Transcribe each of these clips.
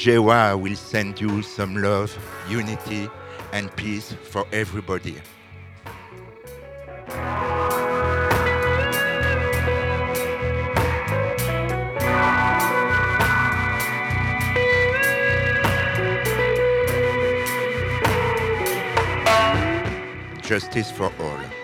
Jewa will send you some love, unity, and peace for everybody. Justice for all.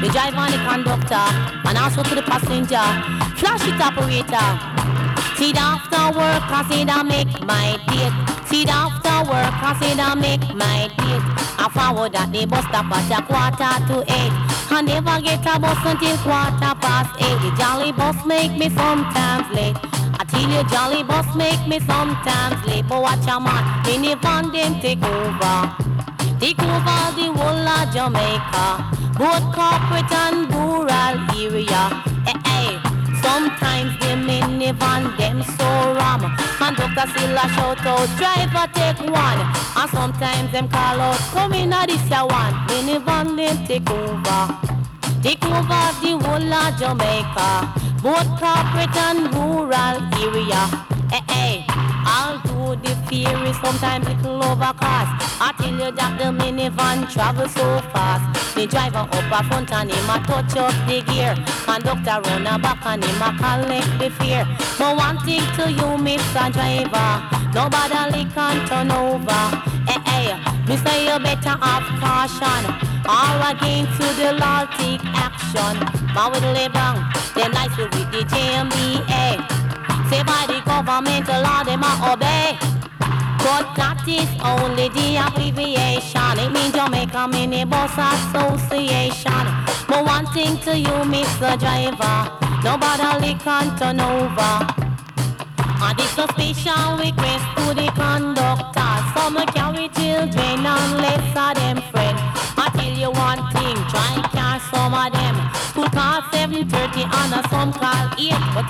The driver and the conductor, and also to the passenger. Flash it, operator. See after work, cause it I make my date. See after work, cause it I make my date. I forward at the bus stop at a quarter to eight. I never get a bus until quarter past eight. The jolly bus make me sometimes late. I tell you, jolly bus make me sometimes late. But watch a man, minivan them take over. Take over the whole of Jamaica, both corporate and rural area. Eh, eh. Sometimes the minivan them so ram. Conductor still a shout out, driver take one. And sometimes them call out, come in a this ya one. Minivan them take over. Take over the whole of Jamaica, both corporate and rural area. Eh, eh. I'll do the theory, sometimes little overcast. I tell you that the minivan travel so fast. The driver up a front and him a touch up the gear. Conductor run a back and him a collect the fear. But one thing to you, Mr. Driver, nobody can turn over. Eh, eh, me say you better have caution. Or again to the law take action. Man with the bang, them nice with the JMBA. Say by the government, law them a obey. But that is only the abbreviation. It means Jamaica Minibus Association. But one thing to you, Mr. Driver, nobody can turn over. And this a special request to the conductor. Some carry children unless them friends. I tell you one thing, try catch some of them. School call 7.30 and some call 8. But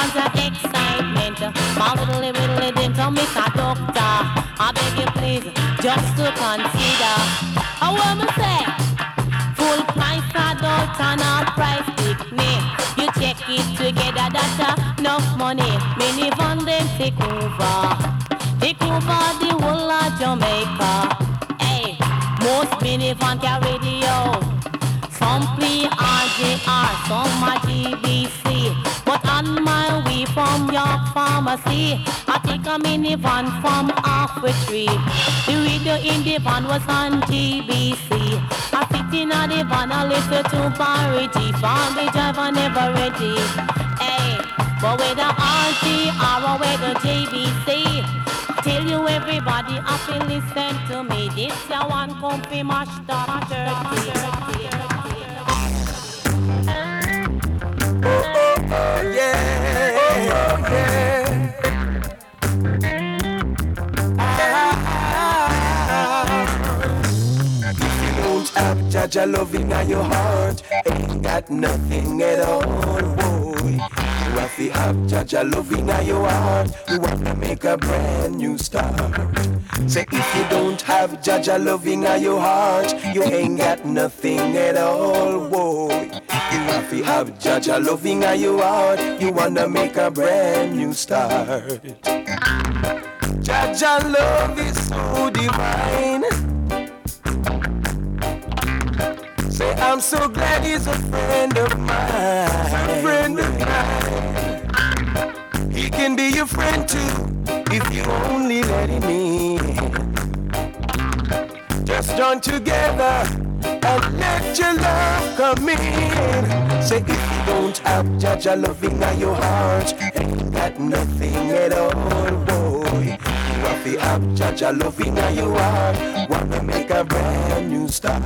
the early ones, excitement. My little, little, to miss a doctor. I beg you please, just to consider. I to say full price adult and a price picnic. You check it together, that's enough money. Many Minivan them take over, take over the whole of Jamaica. Hey, most minivan carry radio. Some play RJR, some are Pharmacy, I take a minivan from halfway tree. The radio in the van was on JBC. I sit in a the van, I listen to G. Found the driver never ready. Hey, but with the RJR or with the JBC, tell you everybody, I feel listen to me. This your one comfy mashed up turkey. yeah, have Jah Jah loving in your heart, ain't got nothing at all, boy. You have to have Jah Jah loving in your heart. You wanna make a brand new start. Say if you don't have Jah Jah loving in your heart, you ain't got nothing at all, boy. You have to have Jah Jah loving in your heart. You wanna make a brand new start. Jah Jah love is so divine. Say I'm so glad he's a friend of mine. A friend of mine. He can be your friend too if you only let him in. Just join together and let your love come in. Say if you don't have Jah Jah loving in your heart, ain't got nothing at all, You to have Jah Jah loving in your heart. Wanna make a brand new start.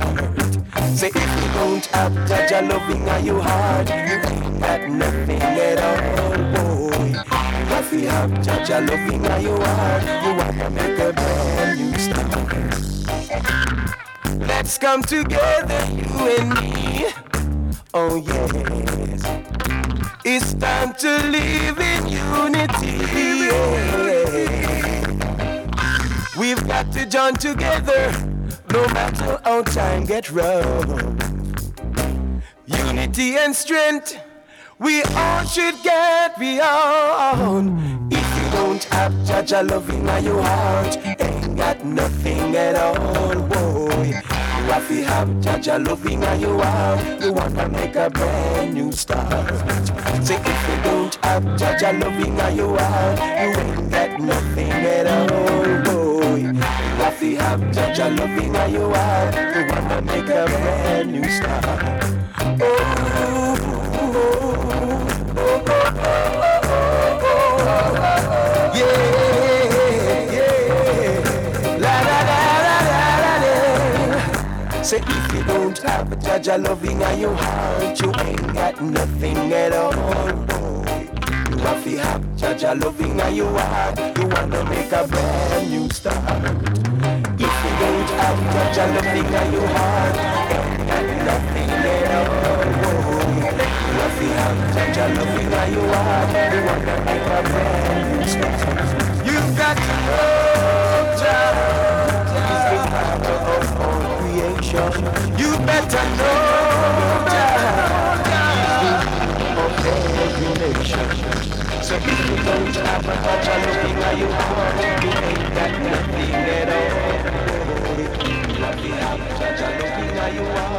Say if you don't have Jah Jah loving in your heart, you ain't got nothing at all, boy. You to have Jah Jah loving in your heart. You wanna make a brand new start. Let's come together, you and me. Oh yes. It's time to live in unity. yeah. We've got to join together, no matter how time get rough. Unity and strength, we all should get beyond. If you don't have Jah Jah loving in your heart, ain't got nothing at all, boy. You have to have Jah Jah love in your heart, you wanna make a brand new start. Say if you don't have Jah Jah loving in your heart, you ain't got nothing at all fi have judge a loving in your heart. You wanna make a brand new start. Oh, oh, oh, oh, yeah, yeah, la da da da da da. Say if you don't have a judge a love in your heart, you ain't got nothing at all want fi have Jah Jah loving and your heart You wanna make a brand new start it up, but just the thing that you want. Nothing at all. Love the hand, just the thing that you want. You want to make a friend. You've got to know, Jah. He's the father of all creation. You better know Jah. He's the of every nation. So if you don't have a touch, I'm looking at you. you are.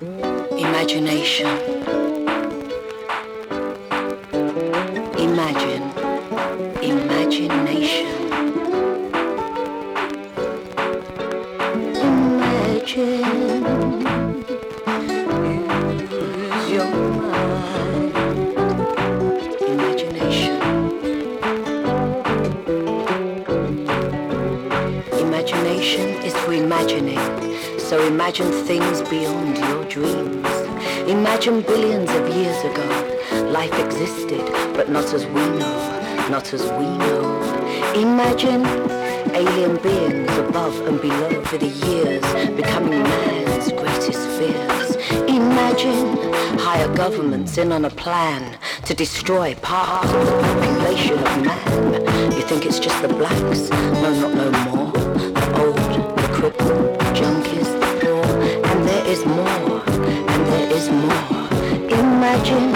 Imagination. Imagine. Imagination. Imagine. Use your mind. Imagination. Imagination is to. So imagine things beyond dreams. Imagine billions of years ago, life existed, but not as we know, not as we know. Imagine alien beings above and below for the years, becoming man's greatest fears. Imagine higher governments in on a plan to destroy part of the population of man. You think it's just the blacks? No, not no more. The old, the crippled, junkies, is more, and there is more. Imagine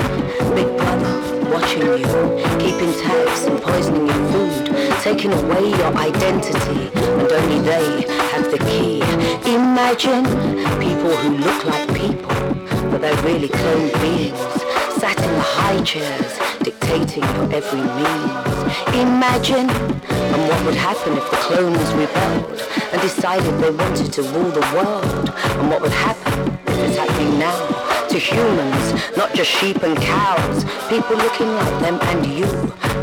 Big Brother watching you, keeping tabs and poisoning your food, taking away your identity, and only they have the key. Imagine people who look like people, but they're really cloned beings, sat in the high chairs, dictating your every means. Imagine, and what would happen if the clones rebelled and decided they wanted to rule the world, and what would happen if it's happening now to humans, not just sheep and cows. People looking like them and you,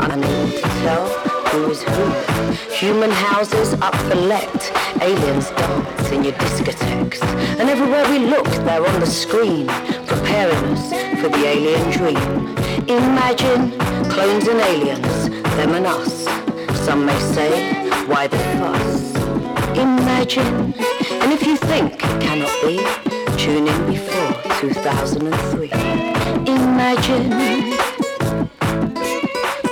unable to tell who is who. Human houses up for let, aliens dance in your discotheques. And everywhere we look, they're on the screen, preparing us for the alien dream. Imagine clones and aliens, them and us. Some may say, why the fuss? Imagine, and if you think it cannot be, tune in before 2003. Imagine,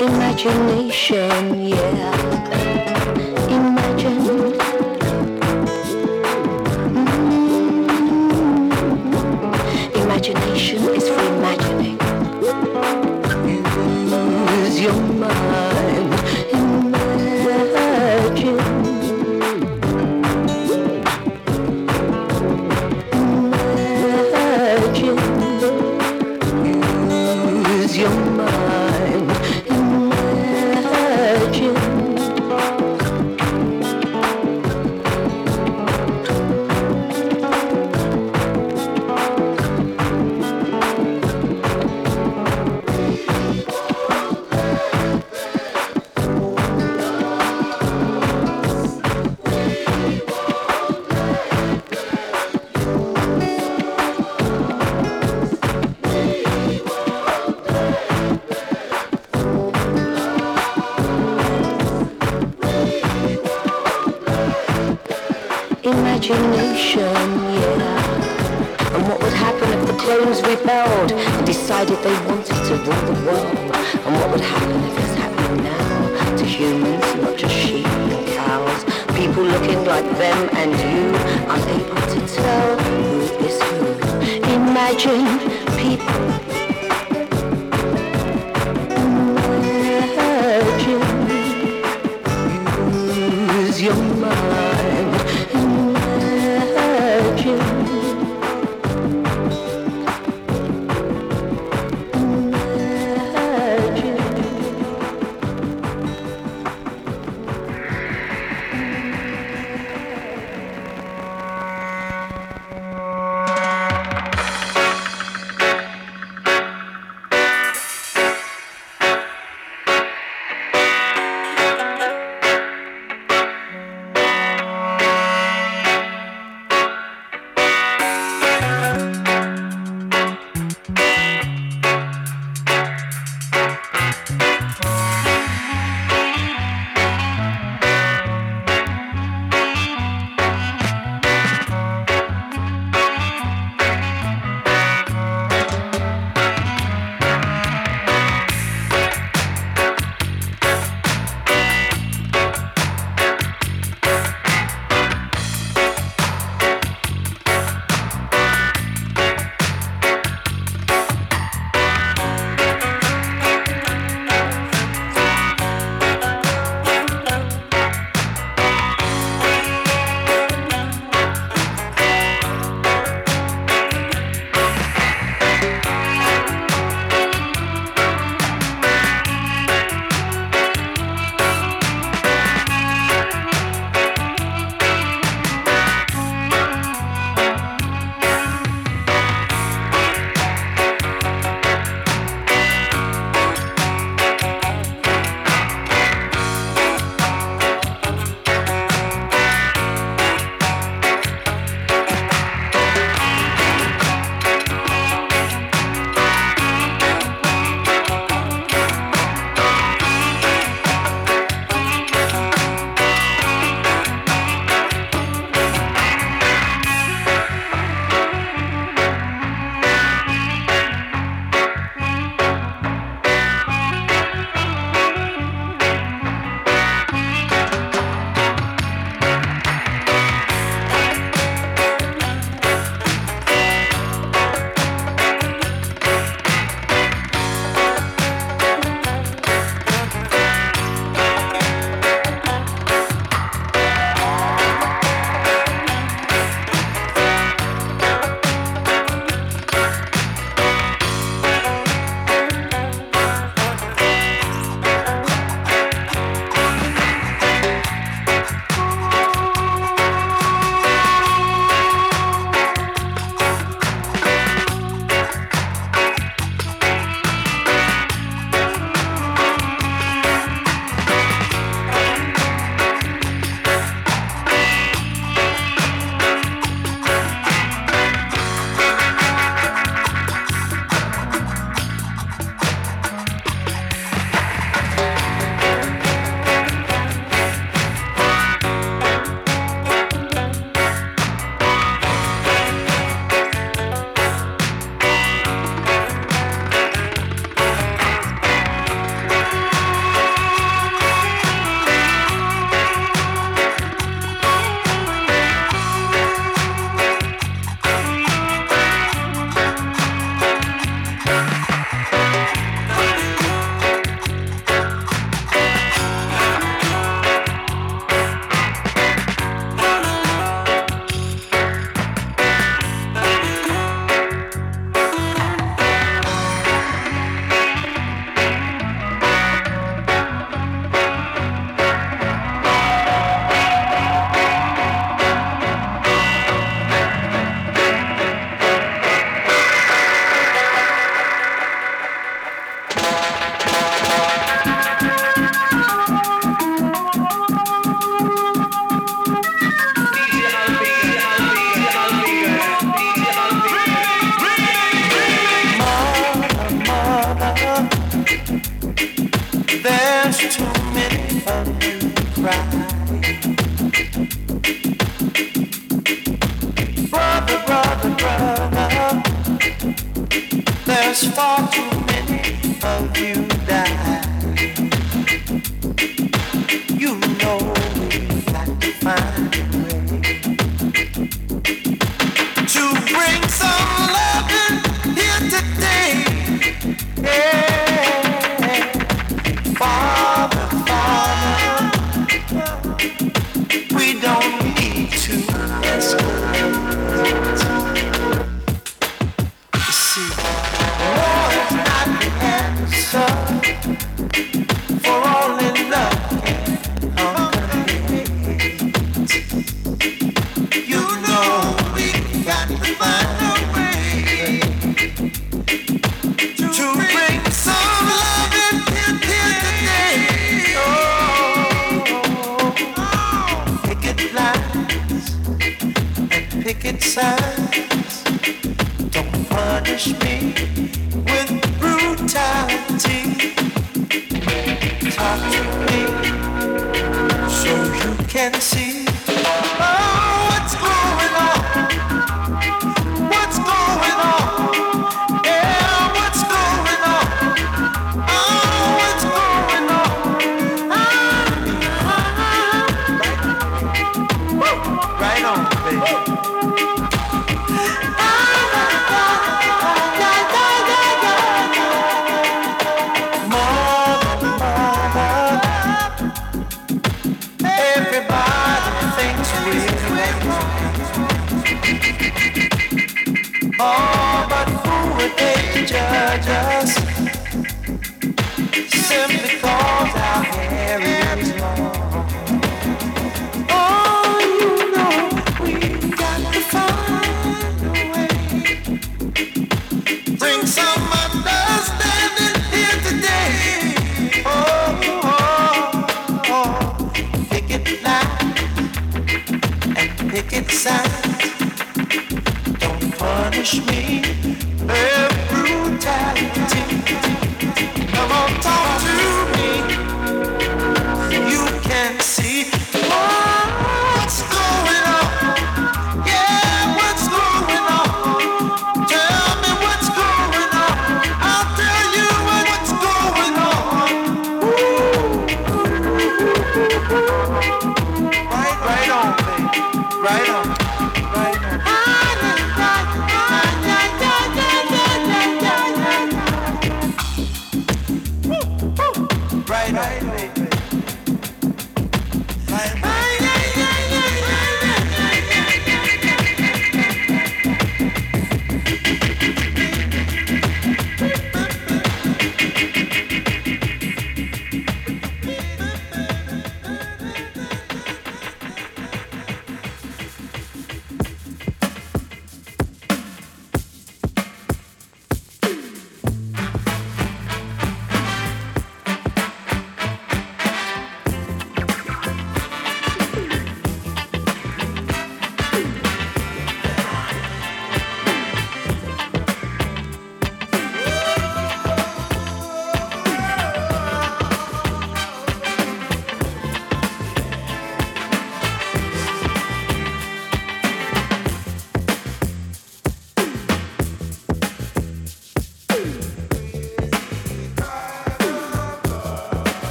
imagination, yeah. Yeah. And what would happen if the clones rebelled and decided they wanted to rule the world? And what would happen if it's happening now to humans, not just sheep and cows? People looking like them and you, unable to tell who is who. Imagine people. Right on. Right on.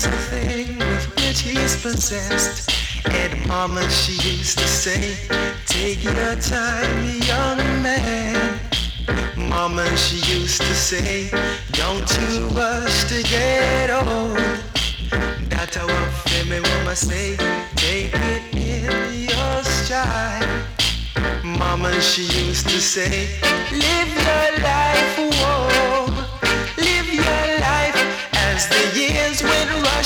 is a thing with which he's possessed. And mama, she used to say, Take your time, young man. Mama, she used to say, Don't you rush to get old. That's how I feel me, mama say, Take it in your stride. Mama, she used to say, Live your life, whoa.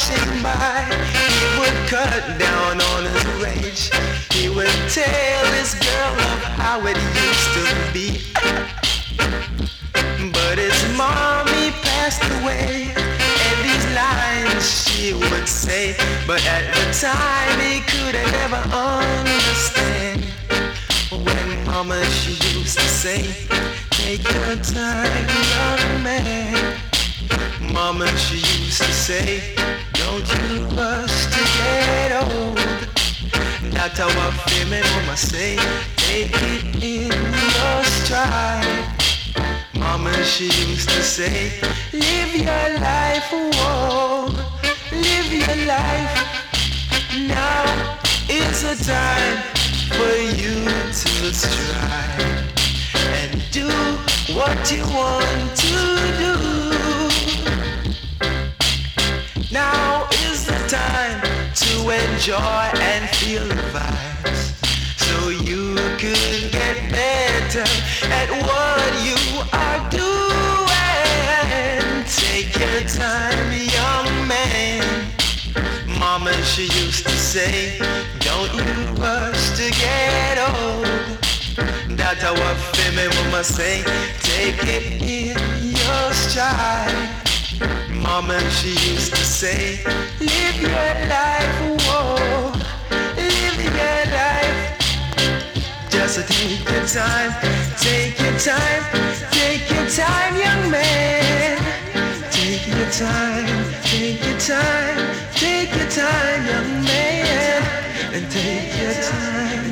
Rushing by. He would cut down on his rage. He would tell his girl of how it used to be. But his mommy passed away, and these lines she would say. But at the time he couldn't ever understand. When mama she used to say, Take your time, young man. Mama she used to say, Don't you rush to get old. That's how I feel me, mama say, Take it in your stride. Mama, she used to say, live your life, whoa, live your life. Now is the time for you to strive and do what you want to do. Now is the time to enjoy and feel the vibes so you could get better at what you are doing. Take your time, young man. Mama, she used to say, don't you rush to get old. That's feel me, mama say, take it in your stride. Mama, she used to say, live your life, whoa, live your life. Just take your time, take your time, take your time, young man. Take your time, take your time, take your time, young man. And take your time,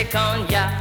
avec en ya.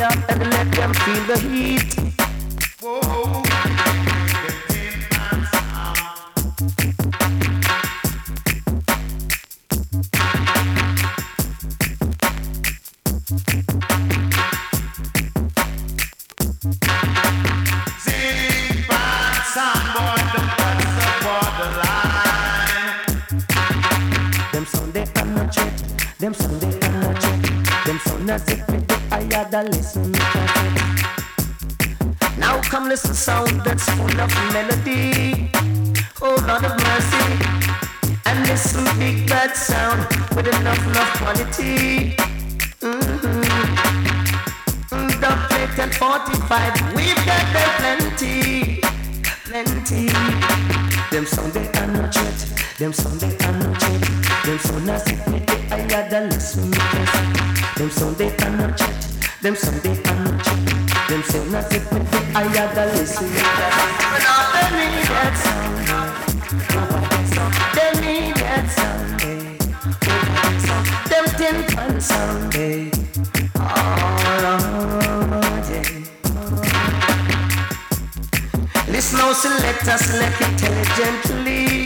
Up Listen. Now come listen sound that's full of melody. Oh Lord of mercy. And listen big bad sound with enough love quality. Mm-hmm. The plate and 45, we've got there plenty, plenty. Them Sunday I'm not check. Them Sunday I'm not check. Them sound if me I had a listen. Them Sunday I'm not check. Them Sunday I'm not check. Them as if me I had a listen. But all they need that sound. They need that sound. Them tin pan sound. yeah. Listen select us, select intelligently.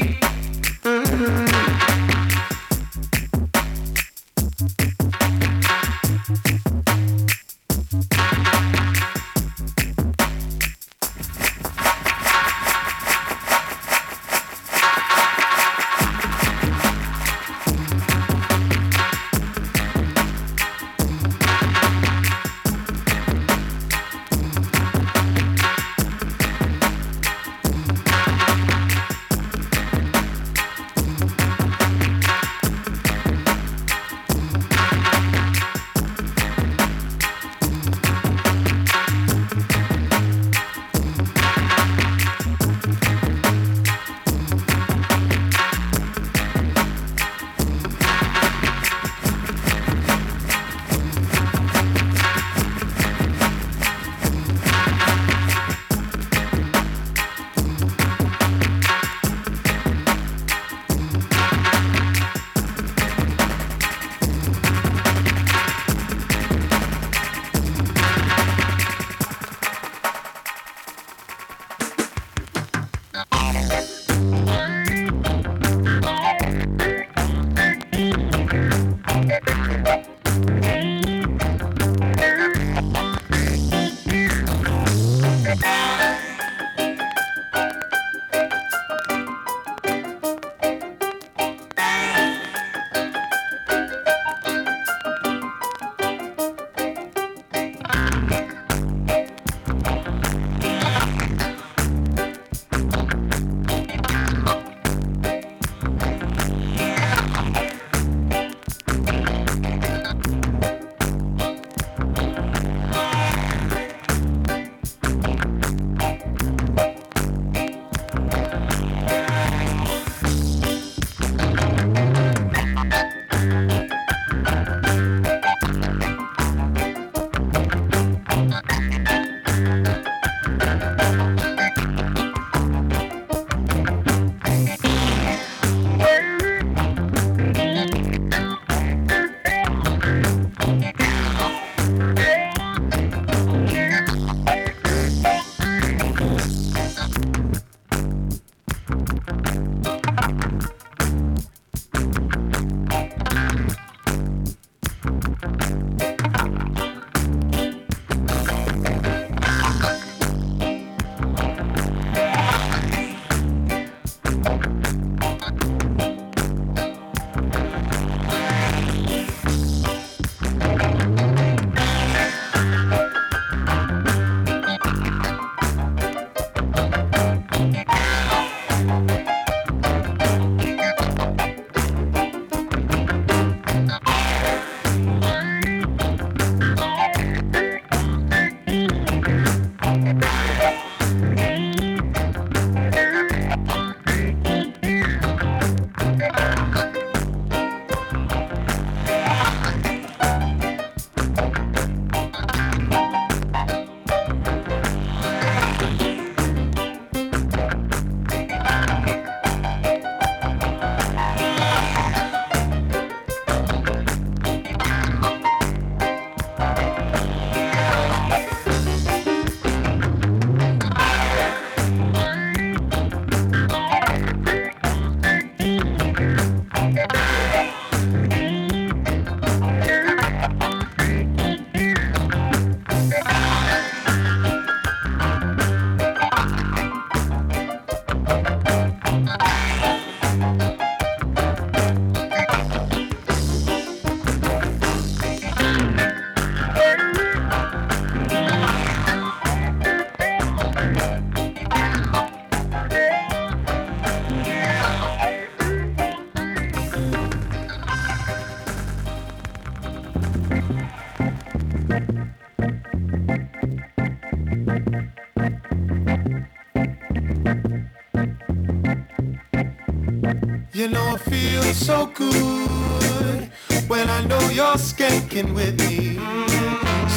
You know it feels so good when I know you're skanking with me.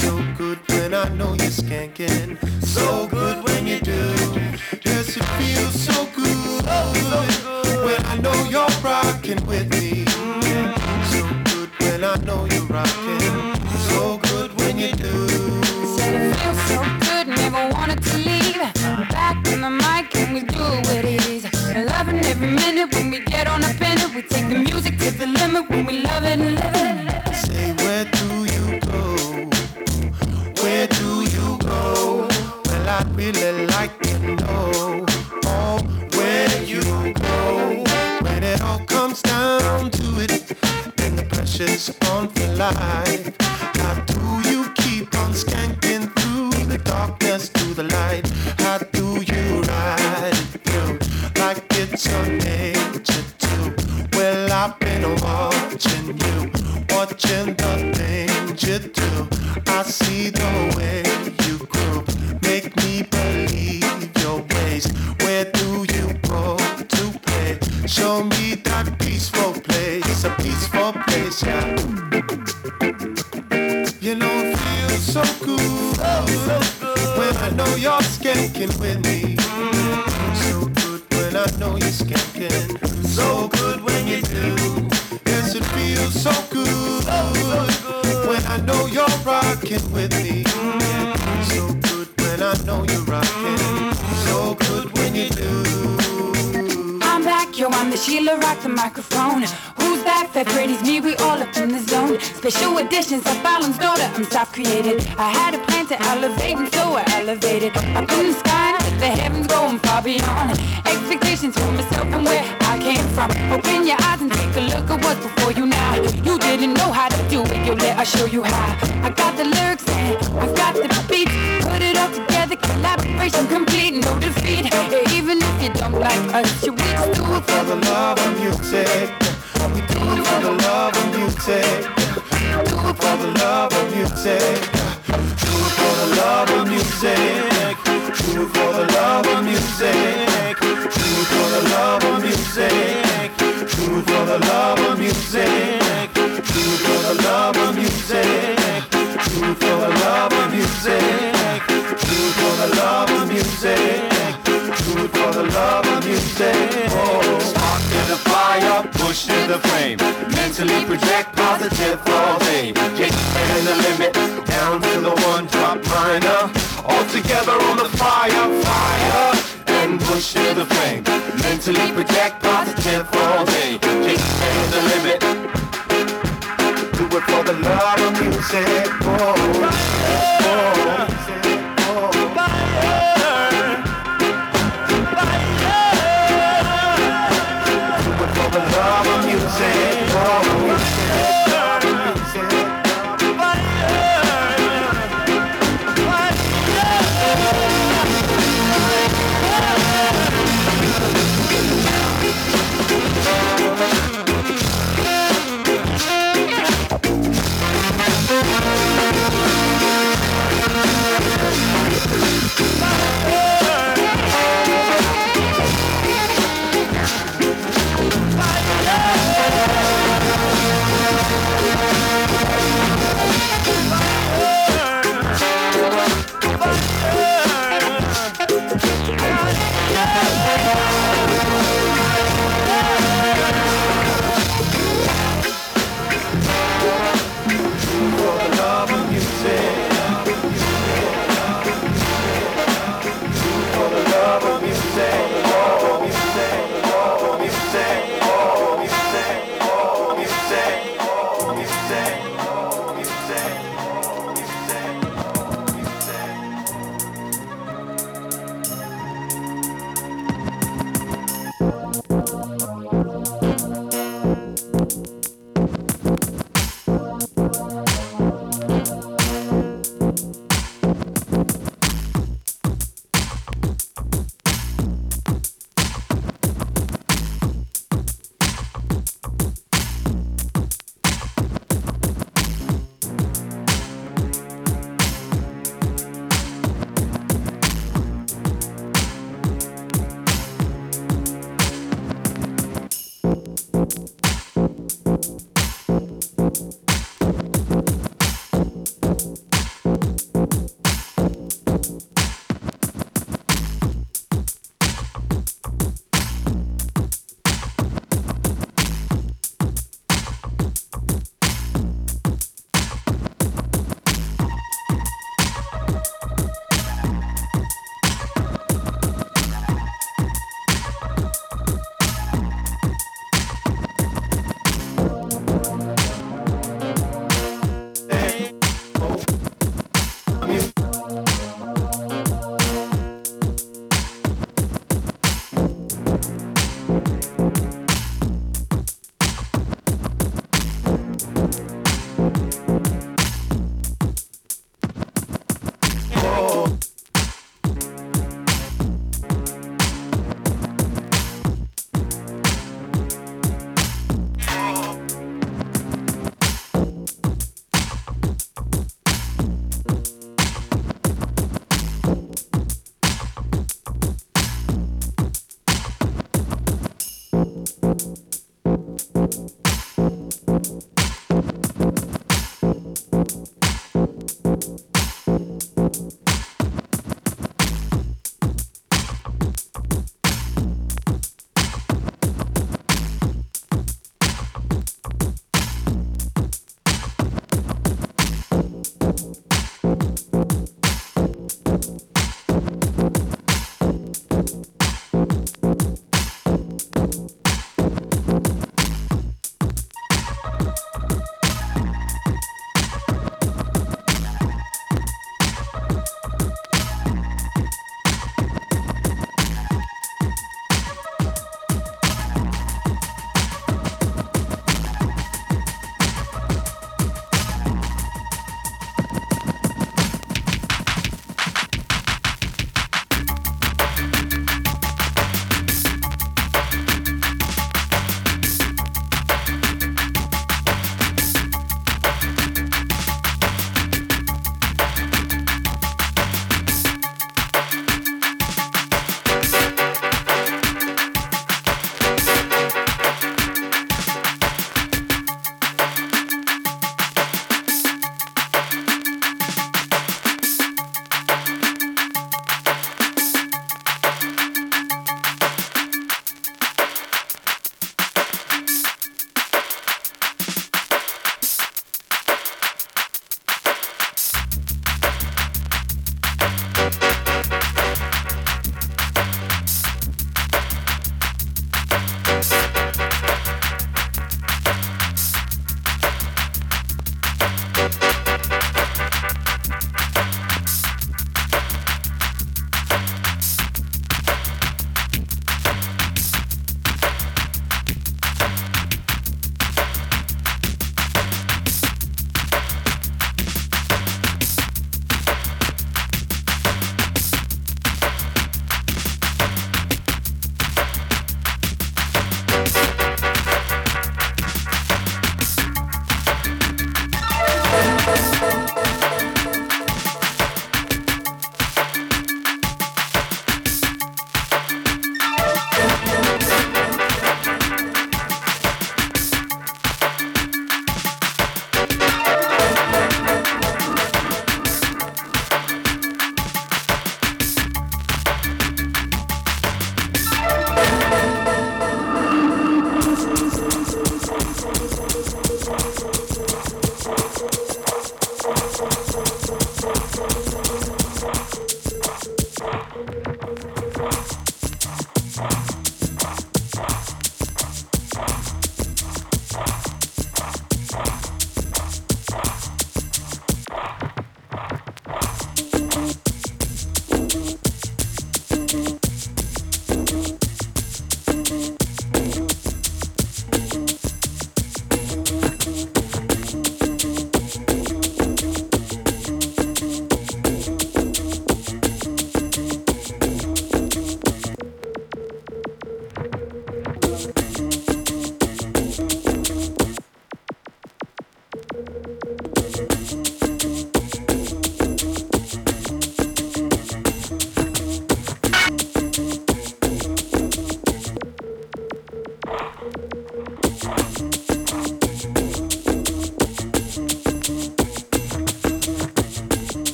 So good when I know you're skanking. So good when you do. Yes, it feels so good when I know you're rocking with me. So good when I know you're rocking. The music is the limit when we love it and live it. Say, where do you go? Where do you go? Well, I'd really like to know. Oh, where you go? When it all comes down to it, and the pressure's on for life. since I've created. I had a plan to elevate, and so I elevated. Up in the sky, the heavens going far beyond expectations for myself and where I came from. Open your eyes and take a look at what's before you now. You didn't know how to do it, yo, let I show you how.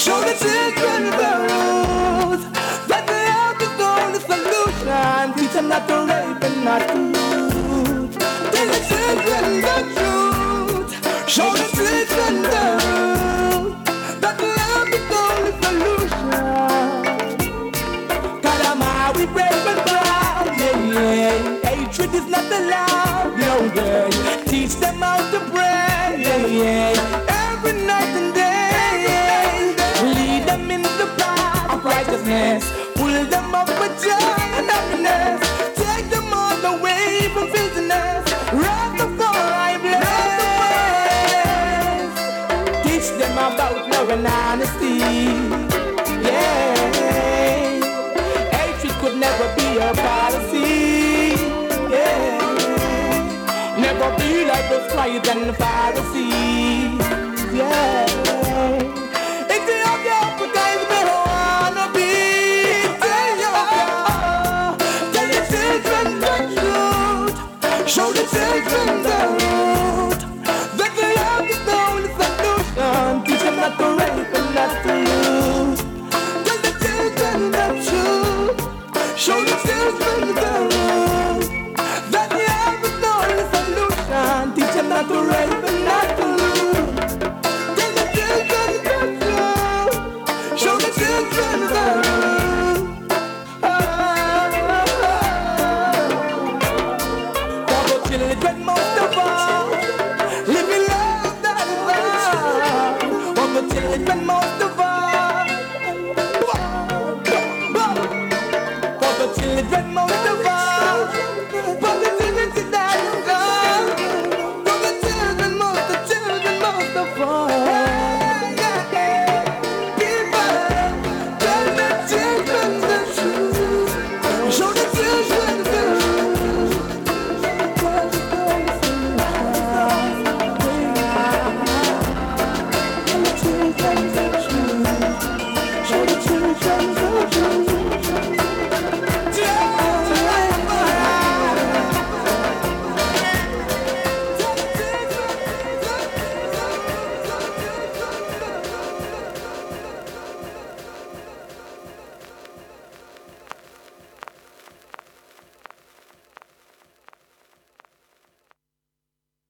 Show the children the road that they are the solution. Teach them not to rape and not to loot. Tell the children the truth. Show the children the that the only am brave and proud? Yeah, yeah. Hatred is not allowed. Teach them how to pray. Yeah, yeah. darkness. Pull them up with joy and happiness. Take them all the way from filthiness. Rock the floor I bless. Teach them about love and honesty. Yeah. Hatred could never be a policy. Yeah. Never be like the pride and the Pharisees.